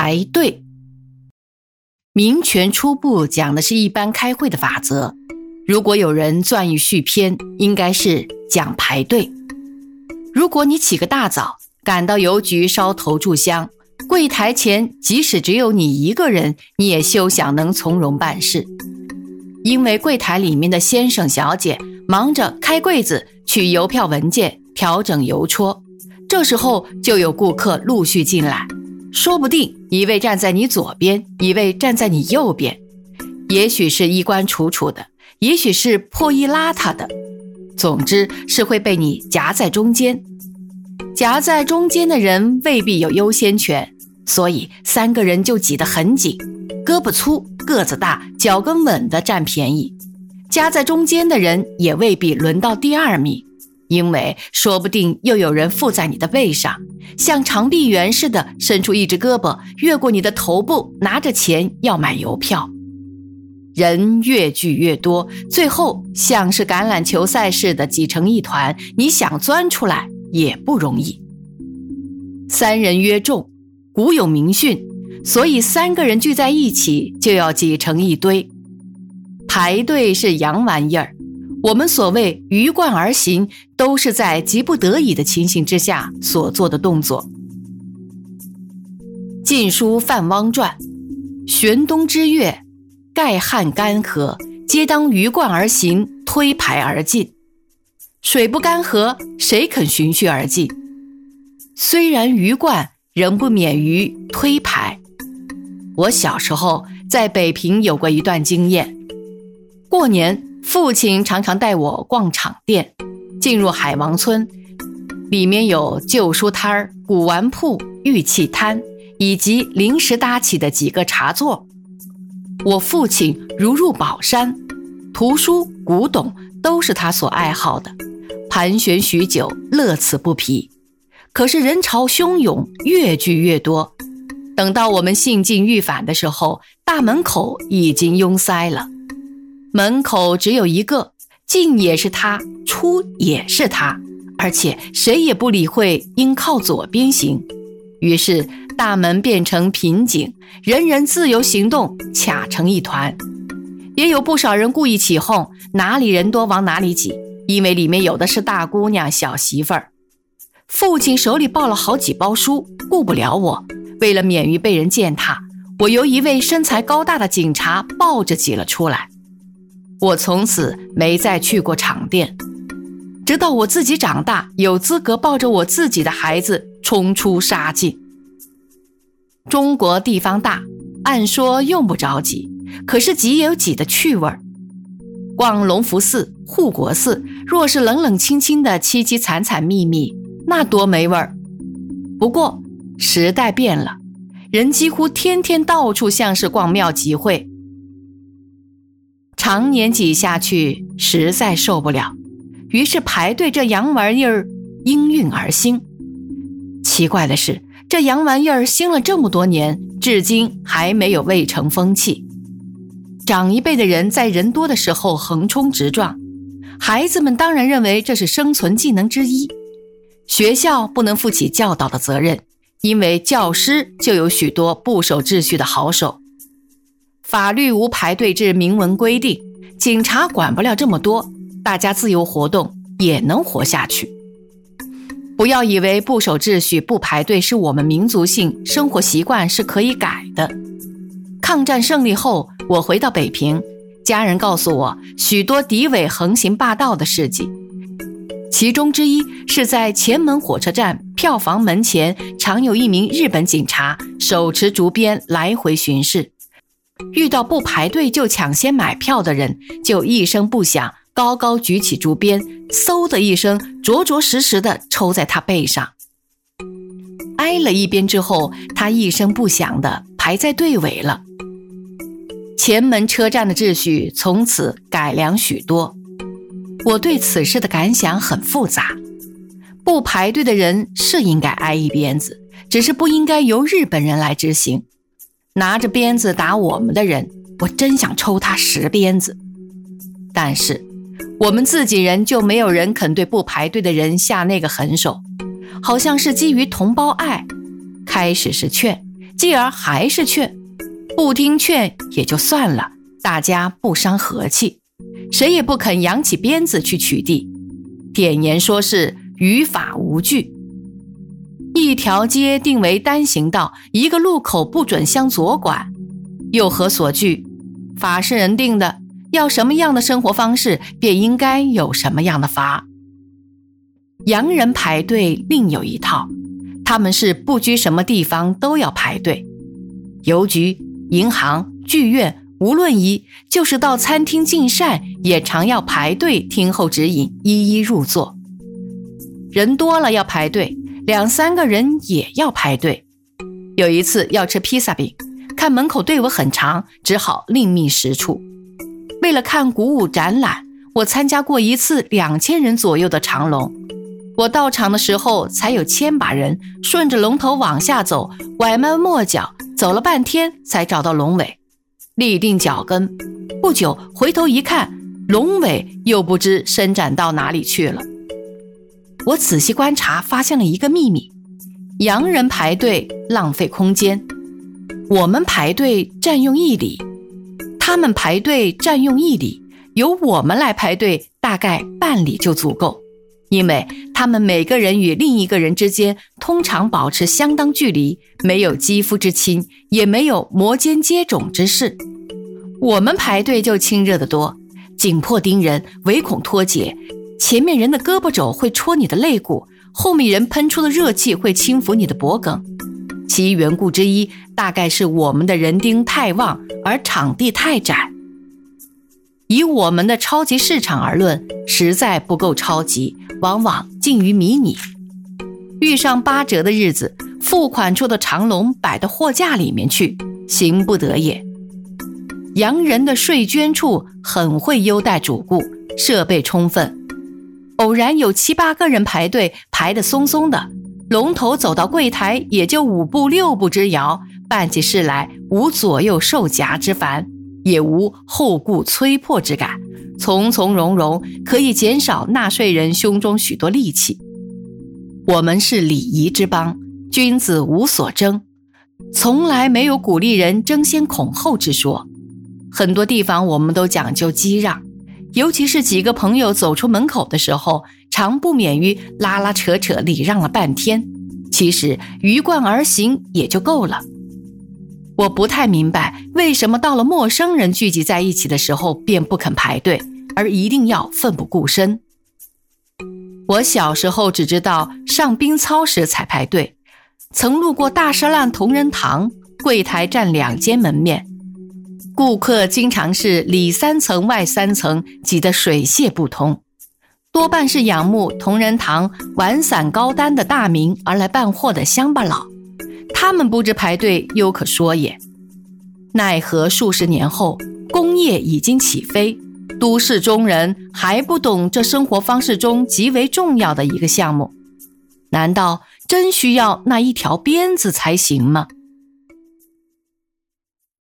排队。民权初步讲的是一般开会的法则。如果有人钻欲续篇，应该是讲排队。如果你起个大早，赶到邮局烧头炷香，柜台前即使只有你一个人，你也休想能从容办事，因为柜台里面的先生小姐忙着开柜子、取邮票文件、调整邮戳，这时候就有顾客陆续进来，说不定一位站在你左边，一位站在你右边，也许是衣冠楚楚的。也许是破衣邋遢的，总之是会被你夹在中间。夹在中间的人未必有优先权，所以三个人就挤得很紧，胳膊粗、个子大、脚跟稳的占便宜。夹在中间的人也未必轮到第二名，因为说不定又有人附在你的背上，像长臂猿似的伸出一只胳膊，越过你的头部，拿着钱要买邮票。人越聚越多，最后像是橄榄球赛似的挤成一团，你想钻出来也不容易。三人约众，古有明训，所以三个人聚在一起就要挤成一堆。排队是洋玩意儿，我们所谓鱼贯而行，都是在急不得已的情形之下所做的动作。《晋书·范汪传》，玄冬之月。盖旱干涸，皆当鱼贯而行，推排而进。水不干涸，谁肯循序而进？虽然鱼贯，仍不免于推排。我小时候在北平有过一段经验。过年，父亲常常带我逛场店，进入海王村，里面有旧书摊儿、古玩铺、玉器摊，以及临时搭起的几个茶座。我父亲如入宝山，图书、古董都是他所爱好的，盘旋许久，乐此不疲。可是人潮汹涌，越聚越多。等到我们兴尽欲返的时候，大门口已经拥塞了。门口只有一个，进也是他，出也是他，而且谁也不理会，应靠左边行。于是。大门变成瓶颈，人人自由行动，卡成一团。也有不少人故意起哄，哪里人多往哪里挤，因为里面有的是大姑娘、小媳妇儿。父亲手里抱了好几包书，顾不了我。为了免于被人践踏，我由一位身材高大的警察抱着挤了出来。我从此没再去过场店，直到我自己长大，有资格抱着我自己的孩子冲出杀境。中国地方大，按说用不着挤，可是挤也有挤的趣味儿。逛隆福寺、护国寺，若是冷冷清清的、凄凄惨惨密密，那多没味儿。不过时代变了，人几乎天天到处像是逛庙集会，常年挤下去实在受不了，于是排队这洋玩意儿应运而兴。奇怪的是。这洋玩意儿兴了这么多年，至今还没有未成风气。长一辈的人在人多的时候横冲直撞，孩子们当然认为这是生存技能之一。学校不能负起教导的责任，因为教师就有许多不守秩序的好手。法律无排队制明文规定，警察管不了这么多，大家自由活动也能活下去。不要以为不守秩序、不排队是我们民族性生活习惯是可以改的。抗战胜利后，我回到北平，家人告诉我许多敌伪横行霸道的事迹，其中之一是在前门火车站票房门前，常有一名日本警察手持竹鞭来回巡视，遇到不排队就抢先买票的人，就一声不响。高高举起竹鞭，嗖的一声，着着实实的抽在他背上。挨了一鞭之后，他一声不响的排在队尾了。前门车站的秩序从此改良许多。我对此事的感想很复杂。不排队的人是应该挨一鞭子，只是不应该由日本人来执行。拿着鞭子打我们的人，我真想抽他十鞭子。但是。我们自己人就没有人肯对不排队的人下那个狠手，好像是基于同胞爱。开始是劝，继而还是劝，不听劝也就算了，大家不伤和气，谁也不肯扬起鞭子去取缔。点言说是于法无据，一条街定为单行道，一个路口不准向左拐，又何所惧？法是人定的，要什么样的生活方式，便应该有什么样的法。洋人排队另有一套，他们是不拘什么地方都要排队，邮局、银行、剧院，无论一，就是到餐厅进膳，也常要排队听候指引，一一入座。人多了要排队，两三个人也要排队。有一次要吃披萨饼，看门口队伍很长，只好另觅食处。为了看鼓舞展览，我参加过一次两千人左右的长龙。我到场的时候，才有千把人顺着龙头往下走，拐弯抹角，走了半天才找到龙尾，立定脚跟。不久回头一看，龙尾又不知伸展到哪里去了。我仔细观察，发现了一个秘密：洋人排队浪费空间，我们排队占用一里，他们排队占用一里，由我们来排队，大概半里就足够。因为他们每个人与另一个人之间通常保持相当距离，没有肌肤之亲，也没有摩肩接踵之事。我们排队就亲热得多，紧迫盯人，唯恐脱节。前面人的胳膊肘会戳你的肋骨，后面人喷出的热气会轻抚你的脖颈。其缘故之一，大概是我们的人丁太旺，而场地太窄。以我们的超级市场而论，实在不够超级。往往近于迷你，遇上八折的日子，付款处的长龙摆到货架里面去，行不得也。洋人的税捐处很会优待主顾，设备充分，偶然有七八个人排队排得松松的，龙头走到柜台也就五步六步之遥，办起事来无左右受夹之烦，也无后顾催迫之感。从从容容，可以减少纳税人胸中许多戾气。我们是礼仪之邦，君子无所争，从来没有鼓励人争先恐后之说。很多地方我们都讲究激让，尤其是几个朋友走出门口的时候，常不免于拉拉扯扯，礼让了半天。其实鱼贯而行也就够了。我不太明白，为什么到了陌生人聚集在一起的时候便不肯排队，而一定要奋不顾身？我小时候只知道上兵操时才排队，曾路过大石烂同仁堂，柜台占两间门面，顾客经常是里三层外三层，挤得水泄不通，多半是仰慕同仁堂碗散高单的大名而来办货的乡巴佬。他们不知排队犹可说也，奈何数十年后，工业已经起飞，都市中人还不懂这生活方式中极为重要的一个项目。难道真需要那一条鞭子才行吗？